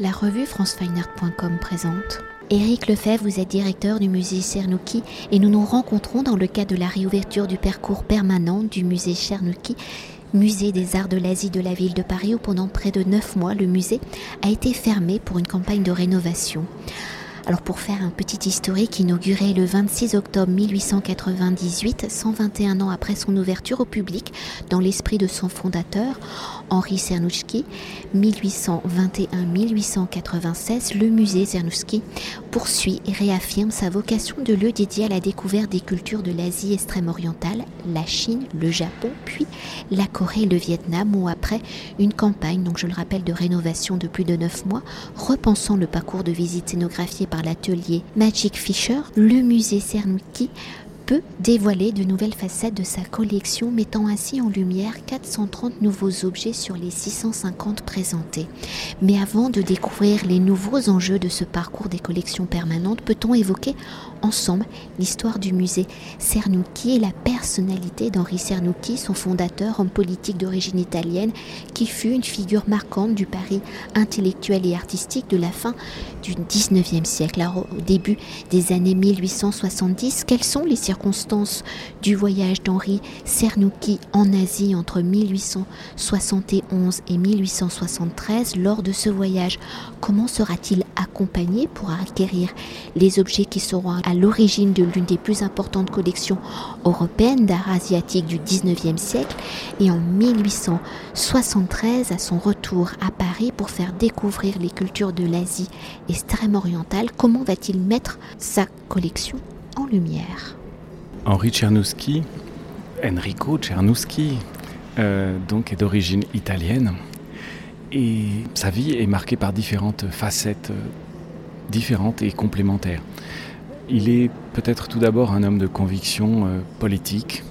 La revue francefineart.com présente. Éric Lefebvre, vous êtes directeur du musée Cernouki et nous nous rencontrons dans le cadre de la réouverture du parcours permanent du musée Cernouki, musée des arts de l'Asie de la ville de Paris où pendant près de neuf mois le musée a été fermé pour une campagne de rénovation. Alors pour faire un petit historique inauguré le 26 octobre 1898, 121 ans après son ouverture au public, dans l'esprit de son fondateur, Henri Cernouchki, 1821-1896, le musée Cernouchki poursuit et réaffirme sa vocation de lieu dédié à la découverte des cultures de l'Asie extrême-orientale, la Chine, le Japon, puis la Corée et le Vietnam, où après une campagne, donc je le rappelle, de rénovation de plus de 9 mois, repensant le parcours de visite scénographié par l'atelier Magic Fisher, le musée Cernouki peut dévoiler de nouvelles facettes de sa collection, mettant ainsi en lumière 430 nouveaux objets sur les 650 présentés. Mais avant de découvrir les nouveaux enjeux de ce parcours des collections permanentes, peut-on évoquer ensemble l'histoire du musée Cernouchi et la personnalité d'Henri Cernouchi, son fondateur, homme politique d'origine italienne, qui fut une figure marquante du Paris intellectuel et artistique de la fin du 19e siècle, au début des années 1870. Quelles sont les circonstances du voyage d'Henri Cernouki en Asie entre 1871 et 1873. Lors de ce voyage, comment sera-t-il accompagné pour acquérir les objets qui seront à l'origine de l'une des plus importantes collections européennes d'art asiatique du 19e siècle et en 1873 à son retour à Paris pour faire découvrir les cultures de l'Asie extrême orientale, comment va-t-il mettre sa collection en lumière? Henri Czernouski, Enrico Czernouski, euh, donc est d'origine italienne. Et sa vie est marquée par différentes facettes euh, différentes et complémentaires. Il est peut-être tout d'abord un homme de conviction euh, politique,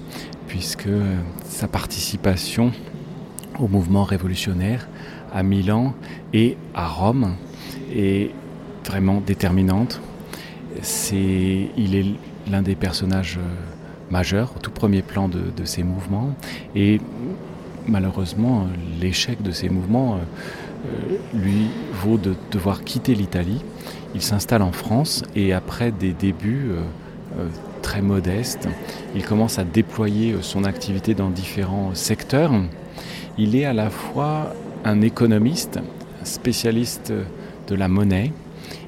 puisque sa participation au mouvement révolutionnaire à Milan et à Rome est vraiment déterminante. Il est l'un des personnages euh, majeurs au tout premier plan de, ces mouvements. Et malheureusement, l'échec de ces mouvements euh, euh, lui vaut de devoir quitter l'Italie. Il s'installe en France et après des débuts très modestes, il commence à déployer son activité dans différents secteurs. Il est à la fois un économiste, spécialiste de la monnaie,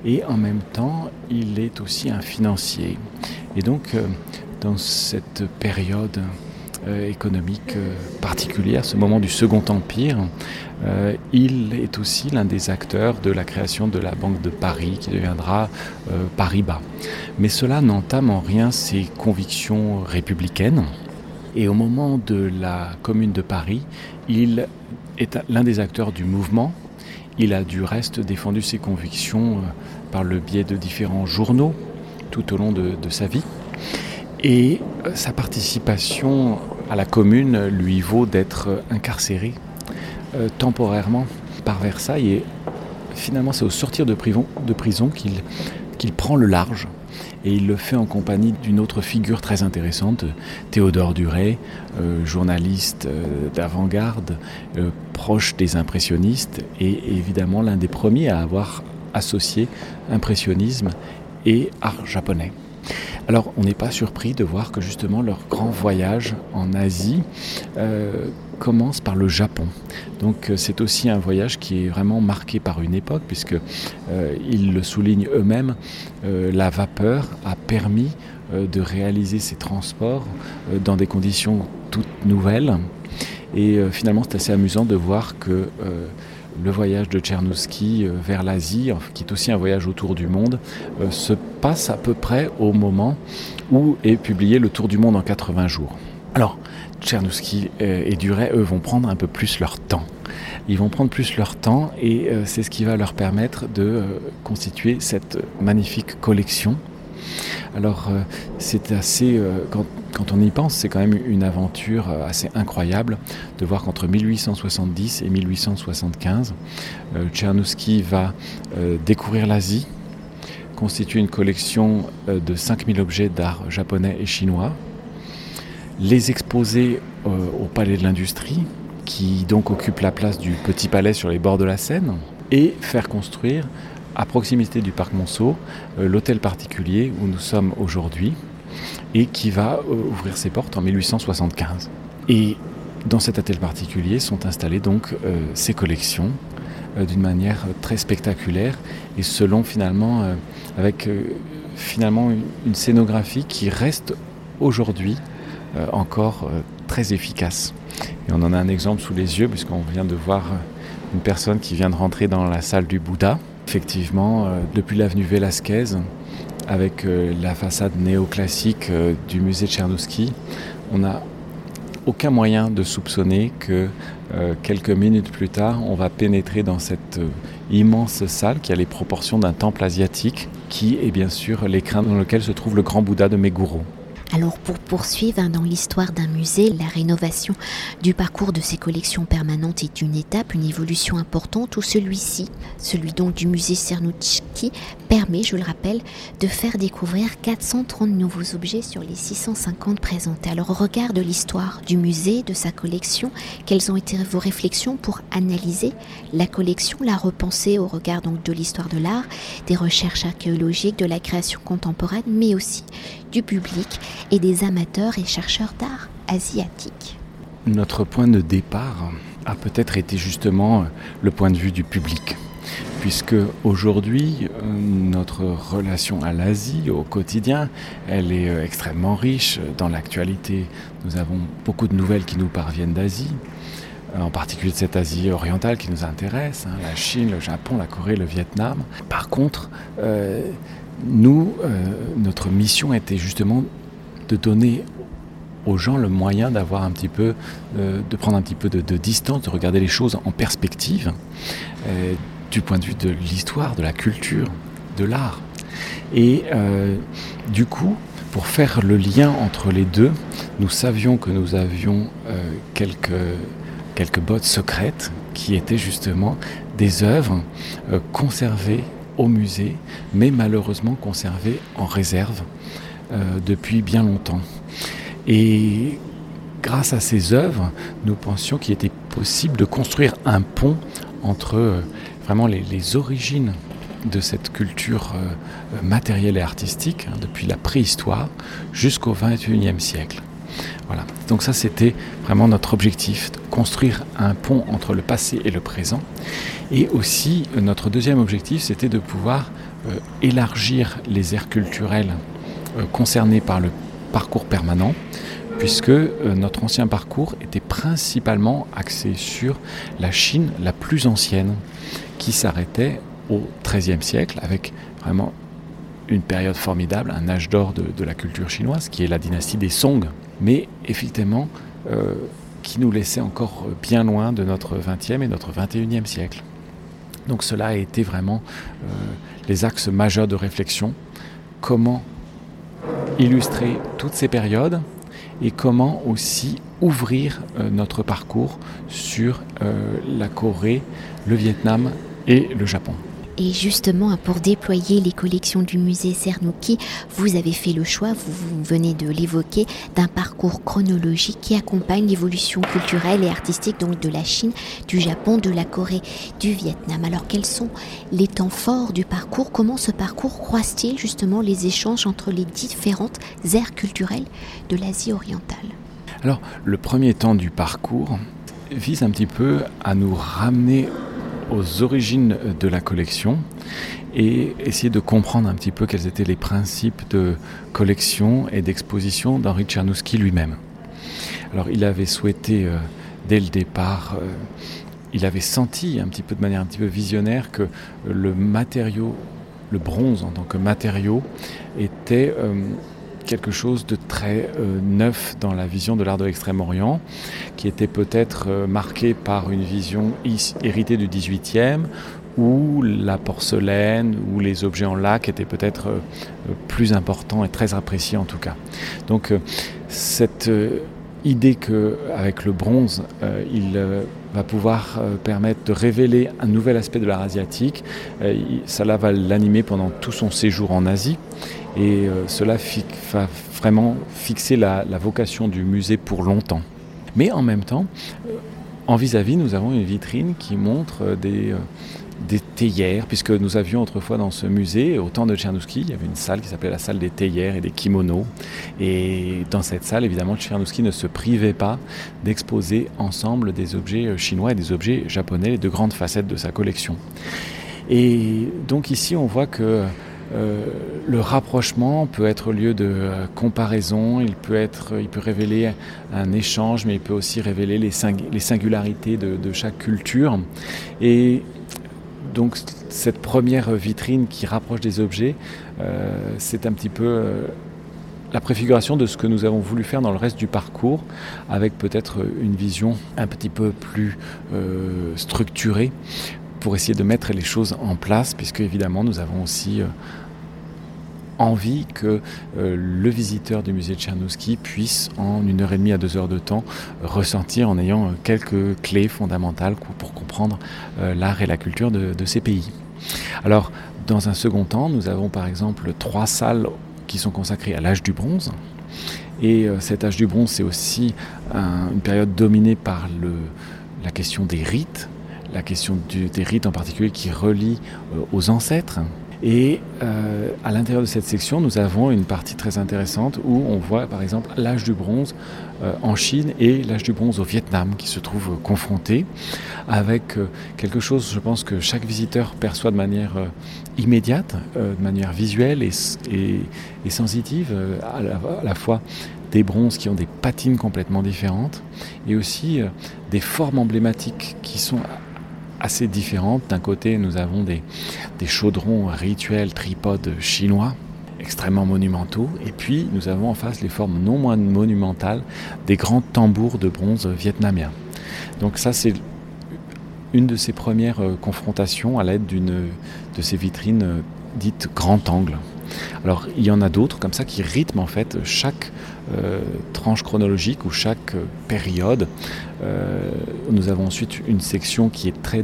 et en même temps, il est aussi un financier. Et donc, euh, dans cette période euh, économique euh, particulière, ce moment du Second Empire, il est aussi l'un des acteurs de la création de la Banque de Paris qui deviendra Paris-Bas. Mais cela n'entame en rien ses convictions républicaines. Et au moment de la Commune de Paris, il est l'un des acteurs du mouvement. Il a du reste défendu ses convictions par le biais de différents journaux, tout au long de, sa vie. Et euh, sa participation à la commune lui vaut d'être incarcéré euh, temporairement par Versailles. Et finalement, c'est au sortir de prison, qu'il prend le large. Et il le fait en compagnie d'une autre figure très intéressante, Théodore Duret, euh, journaliste d'avant-garde, proche des impressionnistes, et évidemment l'un des premiers à avoir associé impressionnisme et art japonais. Alors on n'est pas surpris de voir que justement leur grand voyage en Asie euh, commence par le Japon. Donc euh, c'est aussi un voyage qui est vraiment marqué par une époque puisque euh, ils le soulignent eux-mêmes, la vapeur a permis de réaliser ces transports dans des conditions toutes nouvelles. Et finalement c'est assez amusant de voir que le voyage de Tchernouski euh, vers l'Asie, qui est aussi un voyage autour du monde, euh, se passe à peu près au moment où est publié Le Tour du monde en 80 jours. Alors, Tchernouski euh, et Duret, eux, vont prendre un peu plus leur temps. Ils vont prendre plus leur temps et c'est ce qui va leur permettre de constituer cette magnifique collection alors euh, c'est assez, euh, quand, on y pense, c'est quand même une aventure euh, assez incroyable de voir qu'entre 1870 et 1875, Tchernouski va découvrir l'Asie, constituer une collection de 5000 objets d'art japonais et chinois, les exposer au Palais de l'Industrie, qui donc occupe la place du Petit Palais sur les bords de la Seine, et faire construire à proximité du parc Monceau l'hôtel particulier où nous sommes aujourd'hui et qui va ouvrir ses portes en 1875. Et dans cet hôtel particulier sont installées donc ces collections d'une manière très spectaculaire et selon finalement avec finalement une scénographie qui reste aujourd'hui euh, encore euh, très efficace. Et on en a un exemple sous les yeux puisqu'on vient de voir euh, une personne qui vient de rentrer dans la salle du Bouddha. Effectivement, depuis l'avenue Velasquez, avec la façade néoclassique du musée Tchernouski, on n'a aucun moyen de soupçonner que quelques minutes plus tard, on va pénétrer dans cette immense salle qui a les proportions d'un temple asiatique, qui est bien sûr l'écrin dans lequel se trouve le grand Bouddha de Meguro. Alors pour poursuivre dans l'histoire d'un musée, la rénovation du parcours de ses collections permanentes est une étape, une évolution importante où celui-ci, celui donc du musée Cernouchki, permet, je le rappelle, de faire découvrir 430 nouveaux objets sur les 650 présentés. Alors au regard de l'histoire du musée, de sa collection, quelles ont été vos réflexions pour analyser la collection, la repenser au regard donc de l'histoire de l'art, des recherches archéologiques, de la création contemporaine, mais aussi du public et des amateurs et chercheurs d'art asiatiques. Notre point de départ a peut-être été justement le point de vue du public puisque aujourd'hui, euh, notre relation à l'Asie au quotidien, elle est euh, extrêmement riche. Dans l'actualité, nous avons beaucoup de nouvelles qui nous parviennent d'Asie, euh, en particulier de cette Asie orientale qui nous intéresse, hein, la Chine, le Japon, la Corée, le Vietnam. Par contre, nous, notre mission était justement de donner aux gens le moyen d'avoir un petit peu, euh, de prendre un petit peu de, distance, de regarder les choses en perspective, euh, du point de vue de l'histoire, de la culture, de l'art. Et euh, du coup, pour faire le lien entre les deux, nous savions que nous avions quelques, quelques bottes secrètes qui étaient justement des œuvres conservées au musée, mais malheureusement conservées en réserve depuis bien longtemps. Et grâce à ces œuvres, nous pensions qu'il était possible de construire un pont entre euh, vraiment les, origines de cette culture euh, matérielle et artistique, hein, depuis la préhistoire jusqu'au XXIe siècle. Voilà. Donc ça, c'était vraiment notre objectif, construire un pont entre le passé et le présent. Et aussi, euh, notre deuxième objectif, c'était de pouvoir élargir les aires culturelles concernées par le parcours permanent, puisque euh, notre ancien parcours était principalement axé sur la Chine la plus ancienne, qui s'arrêtait au XIIIe siècle, avec vraiment une période formidable, un âge d'or de, la culture chinoise, qui est la dynastie des Song, mais effectivement euh, qui nous laissait encore bien loin de notre XXe et notre XXIe siècle. Donc cela a été vraiment euh, les axes majeurs de réflexion. Comment illustrer toutes ces périodes et comment aussi ouvrir euh, notre parcours sur euh, la Corée, le Vietnam et le Japon. Et justement, pour déployer les collections du musée Cernouki, vous avez fait le choix, vous, venez de l'évoquer, d'un parcours chronologique qui accompagne l'évolution culturelle et artistique donc de la Chine, du Japon, de la Corée, du Vietnam. Alors quels sont les temps forts du parcours? Comment ce parcours croise-t-il justement les échanges entre les différentes aires culturelles de l'Asie orientale? Alors le premier temps du parcours vise un petit peu à nous ramener aux origines de la collection et essayer de comprendre un petit peu quels étaient les principes de collection et d'exposition d'Henri Tchernouski lui-même. Alors il avait souhaité euh, dès le départ, euh, il avait senti un petit peu de manière un petit peu visionnaire que le matériau, le bronze en tant que matériau, était euh, quelque chose de très euh, neuf dans la vision de l'art de l'Extrême-Orient, qui était peut-être euh, marqué par une vision héritée du XVIIIe, où la porcelaine ou les objets en lac étaient peut-être euh, plus importants et très appréciés en tout cas. Donc cette idée qu'avec le bronze, il va pouvoir permettre de révéler un nouvel aspect de l'art asiatique. cela va l'animer pendant tout son séjour en Asie. Et euh, cela va vraiment fixer la, vocation du musée pour longtemps. Mais en même temps, euh, en vis-à-vis, nous avons une vitrine qui montre euh, des, théières, puisque nous avions autrefois dans ce musée, au temps de Tchernouski, il y avait une salle qui s'appelait la salle des théières et des kimonos. Et dans cette salle, évidemment, Tchernouski ne se privait pas d'exposer ensemble des objets chinois et des objets japonais, les deux grandes facettes de sa collection. Et donc ici, on voit que euh, le rapprochement peut être lieu de euh, comparaison, il peut, être, il peut révéler un échange, mais il peut aussi révéler les, singularités de, chaque culture. Et donc cette première vitrine qui rapproche des objets, euh, c'est un petit peu la préfiguration de ce que nous avons voulu faire dans le reste du parcours, avec peut-être une vision un petit peu plus structurée pour essayer de mettre les choses en place, puisque évidemment nous avons aussi envie que euh, le visiteur du musée de Tchernouski puisse, en une heure et demie à deux heures de temps, ressentir en ayant euh, quelques clés fondamentales pour comprendre euh, l'art et la culture de, ces pays. Alors, dans un second temps, nous avons par exemple trois salles qui sont consacrées à l'âge du bronze. Et cet âge du bronze, c'est aussi une période dominée par la question des rites, la question des rites en particulier qui relient aux ancêtres. Et euh, à l'intérieur de cette section, nous avons une partie très intéressante où on voit par exemple l'âge du bronze euh, en Chine et l'âge du bronze au Vietnam qui se trouvent confrontés avec euh, quelque chose, je pense, que chaque visiteur perçoit de manière immédiate, de manière visuelle et, et, sensitive, à la, à la fois des bronzes qui ont des patines complètement différentes et aussi des formes emblématiques qui sont assez différentes. D'un côté, nous avons des, chaudrons rituels tripodes chinois extrêmement monumentaux. Et puis, nous avons en face les formes non moins monumentales des grands tambours de bronze vietnamiens. Donc ça, c'est une de ces premières euh, confrontations à l'aide de ces vitrines euh, dites grand angle. Alors il y en a d'autres comme ça qui rythment en fait chaque euh, tranche chronologique ou chaque euh, période. Euh, nous avons ensuite une section qui est très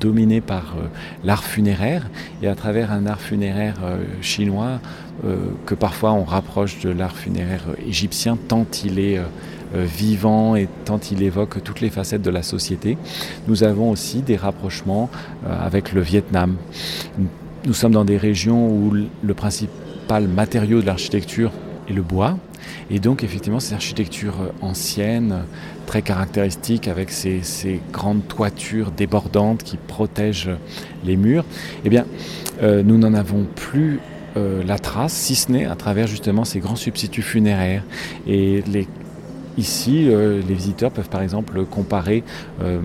dominée par l'art funéraire et à travers un art funéraire chinois que parfois on rapproche de l'art funéraire égyptien tant il est vivant et tant il évoque toutes les facettes de la société. Nous avons aussi des rapprochements avec le Vietnam. Nous sommes dans des régions où le principal matériau de l'architecture est le bois. Et donc effectivement, ces architectures anciennes, très caractéristiques, avec ces, grandes toitures débordantes qui protègent les murs, eh bien, euh, nous n'en avons plus euh, la trace, si ce n'est à travers justement ces grands substituts funéraires. Et Ici, euh, les visiteurs peuvent par exemple comparer euh,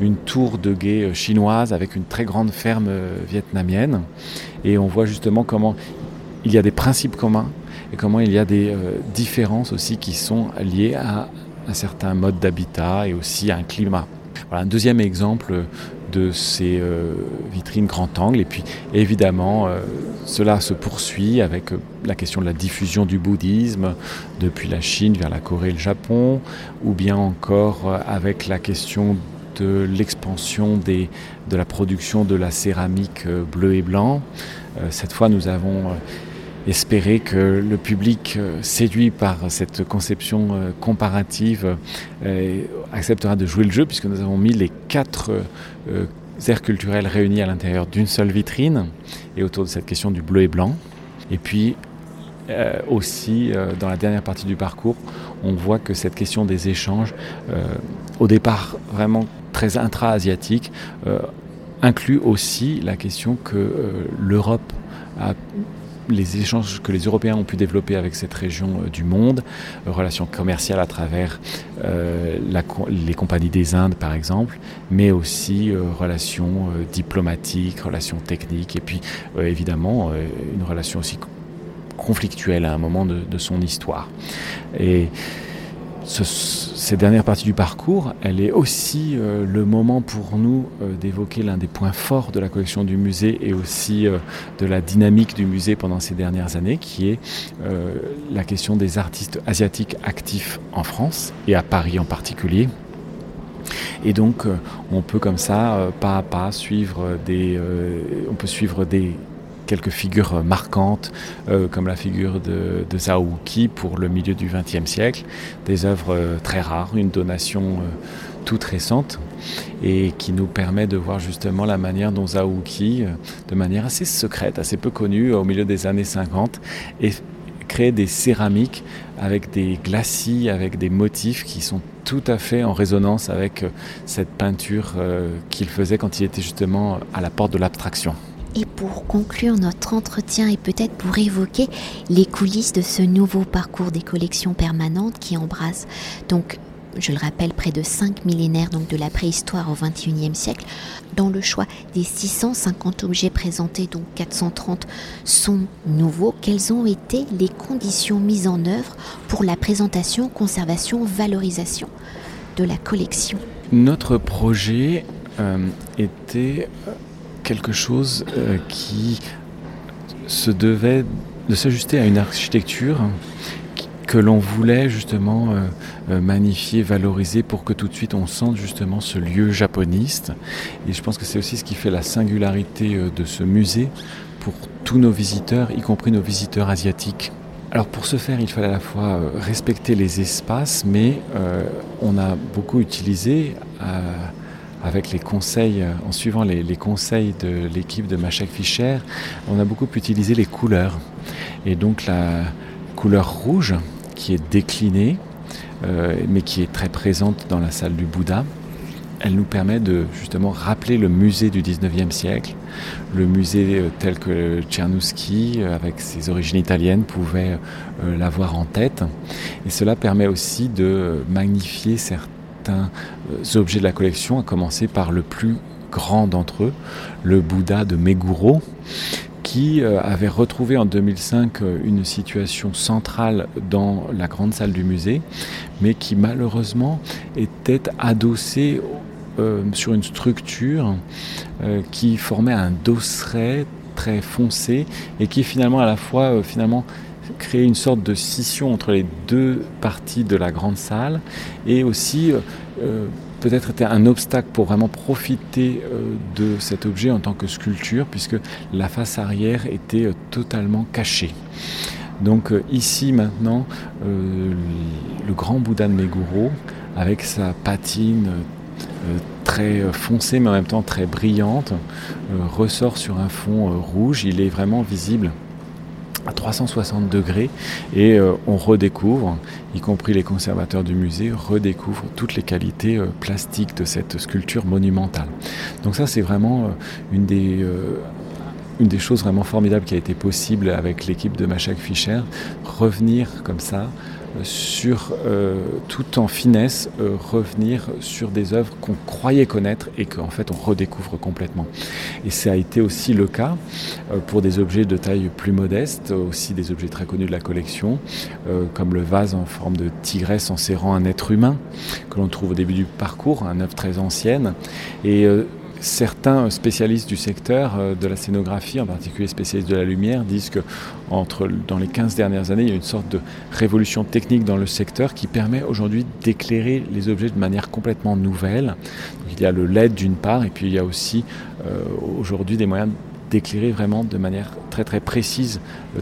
une tour de guet euh, chinoise avec une très grande ferme vietnamienne. Et on voit justement comment il y a des principes communs et comment il y a des différences aussi qui sont liées à un certain mode d'habitat et aussi à un climat. Voilà, un deuxième exemple de ces euh, vitrines grand angle. Et puis évidemment, euh, cela se poursuit avec euh, la question de la diffusion du bouddhisme depuis la Chine vers la Corée et le Japon, ou bien encore avec la question de l'expansion de la production de la céramique bleu et blanc. cette fois, nous avons espérer que le public euh, séduit par cette conception euh, comparative euh, acceptera de jouer le jeu puisque nous avons mis les quatre aires culturelles réunies à l'intérieur d'une seule vitrine et autour de cette question du bleu et blanc. Et puis aussi dans la dernière partie du parcours, on voit que cette question des échanges, au départ vraiment très intra-asiatique, inclut aussi la question que l'Europe a les échanges que les Européens ont pu développer avec cette région euh, du monde, euh, relations commerciales à travers euh, les compagnies des Indes par exemple, mais aussi relations diplomatiques, relations techniques, et puis évidemment une relation aussi conflictuelle à un moment de, de son histoire. Et cette dernière partie du parcours, elle est aussi euh, le moment pour nous euh, d'évoquer l'un des points forts de la collection du musée et aussi euh, de la dynamique du musée pendant ces dernières années, qui est la question des artistes asiatiques actifs en France et à Paris en particulier. Et donc, on peut comme ça, pas à pas, suivre des, on peut suivre des quelques figures marquantes, comme la figure de, de Zhao pour le milieu du XXe siècle, des œuvres très rares, une donation toute récente et qui nous permet de voir justement la manière dont Zaouki, de manière assez secrète, assez peu connue, au milieu des années 50, et crée des céramiques avec des glacis, avec des motifs qui sont tout à fait en résonance avec euh, cette peinture euh, qu'il faisait quand il était justement à la porte de l'abstraction. Et pour conclure notre entretien et peut-être pour évoquer les coulisses de ce nouveau parcours des collections permanentes qui embrasse donc je le rappelle, près de 5 millénaires donc de la préhistoire au XXIe siècle. Dans le choix des 650 objets présentés, donc 430 sont nouveaux. Quelles ont été les conditions mises en œuvre pour la présentation, conservation, valorisation de la collection? Notre projet euh, était quelque chose euh, qui se devait de s'ajuster à une architecture que l'on voulait justement euh, euh, magnifier, valoriser pour que tout de suite on sente justement ce lieu japoniste. Et je pense que c'est aussi ce qui fait la singularité de ce musée pour tous nos visiteurs, y compris nos visiteurs asiatiques. Alors pour ce faire, il fallait à la fois respecter les espaces, mais on a beaucoup utilisé avec les conseils, en suivant les, conseils de l'équipe de Machek Fischer, on a beaucoup utilisé les couleurs. Et donc la couleur rouge, qui est déclinée, euh, mais qui est très présente dans la salle du Bouddha. Elle nous permet de justement rappeler le musée du 19e siècle, le musée euh, tel que Czernowski, euh, avec ses origines italiennes, pouvait l'avoir en tête. Et cela permet aussi de magnifier certains objets de la collection, à commencer par le plus grand d'entre eux, le Bouddha de Meguro, qui euh, avait retrouvé en 2005 euh, une situation centrale dans la grande salle du musée, mais qui malheureusement était adossée euh, sur une structure qui formait un dosseret très foncé et qui finalement à la fois finalement créait une sorte de scission entre les deux parties de la grande salle et aussi peut-être était un obstacle pour vraiment profiter euh, de cet objet en tant que sculpture, puisque la face arrière était euh, totalement cachée. Donc euh, ici maintenant, le grand Bouddha de Meguro, avec sa patine très foncée mais en même temps très brillante, ressort sur un fond rouge. Il est vraiment visible à 360 degrés et euh, on redécouvre, y compris les conservateurs du musée, redécouvrent toutes les qualités euh, plastiques de cette sculpture monumentale. Donc ça c'est vraiment euh, une des une des choses vraiment formidables qui a été possible avec l'équipe de Machak Fischer, revenir comme ça sur, euh, tout en finesse, euh, revenir sur des œuvres qu'on croyait connaître et qu'en fait on redécouvre complètement. Et ça a été aussi le cas euh, pour des objets de taille plus modeste, aussi des objets très connus de la collection, comme le vase en forme de tigresse enserrant un être humain, que l'on trouve au début du parcours, un œuvre très ancienne. Et Certains spécialistes du secteur euh, de la scénographie, en particulier spécialistes de la lumière, disent que dans les 15 dernières années, il y a une sorte de révolution technique dans le secteur qui permet aujourd'hui d'éclairer les objets de manière complètement nouvelle. il y a le LED d'une part, et puis il y a aussi euh, aujourd'hui des moyens d'éclairer vraiment de manière très très précise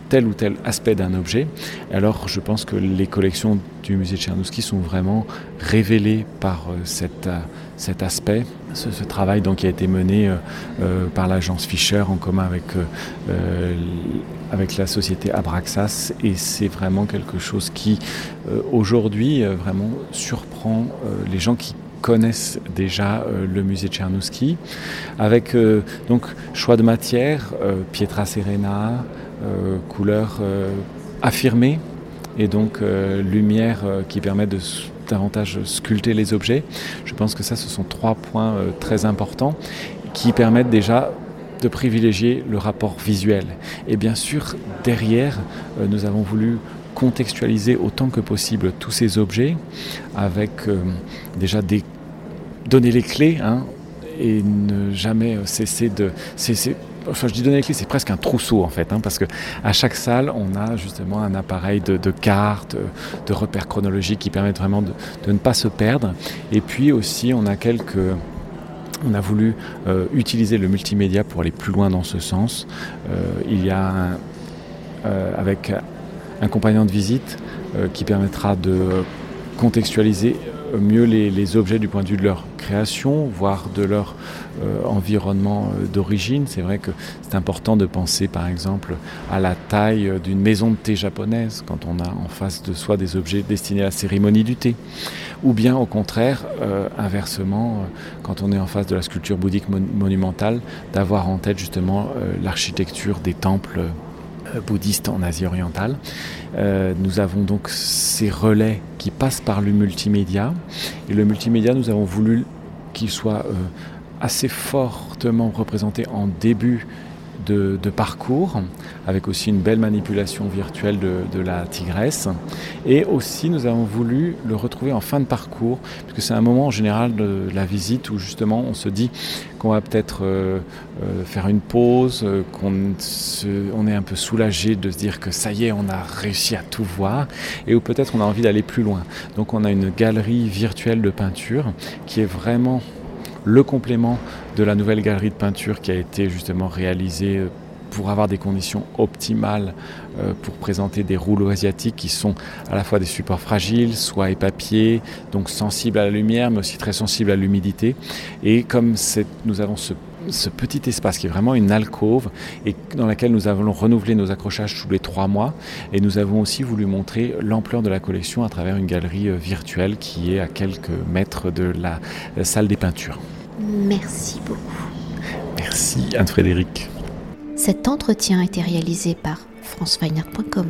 tel ou tel aspect d'un objet. Alors je pense que les collections du musée de Tchernouski sont vraiment révélées par euh, cet, euh, cet aspect, ce, travail donc, qui a été mené euh, par l'agence Fischer en commun avec, avec la société Abraxas. Et c'est vraiment quelque chose qui aujourd'hui vraiment surprend les gens qui connaissent déjà euh, le musée Tchernouski, avec euh, donc choix de matière, euh, Pietra Serena, couleur affirmée. Et donc lumière qui permet de davantage sculpter les objets. Je pense que ça, ce sont trois points très importants qui permettent déjà de privilégier le rapport visuel. Et bien sûr, derrière, nous avons voulu contextualiser autant que possible tous ces objets avec déjà des donner les clés hein, et ne jamais euh, cesser de. Enfin, je dis donner les clés, c'est presque un trousseau en fait, hein, parce que à chaque salle, on a justement un appareil de, cartes, de repères chronologiques qui permettent vraiment de, ne pas se perdre. Et puis aussi, on a quelques On a voulu euh, utiliser le multimédia pour aller plus loin dans ce sens. Euh, il y a avec un compagnon de visite qui permettra de contextualiser mieux les, objets du point de vue de leur création, voire de leur euh, environnement euh, d'origine. C'est vrai que c'est important de penser par exemple à la taille d'une maison de thé japonaise quand on a en face de soi des objets destinés à la cérémonie du thé. Ou bien au contraire, euh, inversement, quand on est en face de la sculpture bouddhique monumentale, d'avoir en tête justement l'architecture des temples bouddhistes en Asie orientale. nous avons donc ces relais qui passent par le multimédia. Et le multimédia, nous avons voulu qu'il soit assez fortement représenté en début de, parcours, avec aussi une belle manipulation virtuelle de, la tigresse. Et aussi, nous avons voulu le retrouver en fin de parcours, puisque c'est un moment en général de la visite où justement on se dit qu'on va peut-être euh, euh, faire une pause, euh, qu'on on est un peu soulagé de se dire que ça y est, on a réussi à tout voir, et où peut-être on a envie d'aller plus loin. Donc on a une galerie virtuelle de peinture qui est vraiment le complément de la nouvelle galerie de peinture qui a été justement réalisée euh, pour avoir des conditions optimales euh, pour présenter des rouleaux asiatiques qui sont à la fois des supports fragiles, soit épapiers, donc sensibles à la lumière, mais aussi très sensibles à l'humidité. Et comme nous avons ce, petit espace qui est vraiment une alcôve et dans laquelle nous avons renouvelé nos accrochages tous les trois mois, et nous avons aussi voulu montrer l'ampleur de la collection à travers une galerie euh, virtuelle qui est à quelques mètres de la salle des peintures. Merci beaucoup. Merci Anne-Frédéric. Cet entretien a été réalisé par franceweiner.com.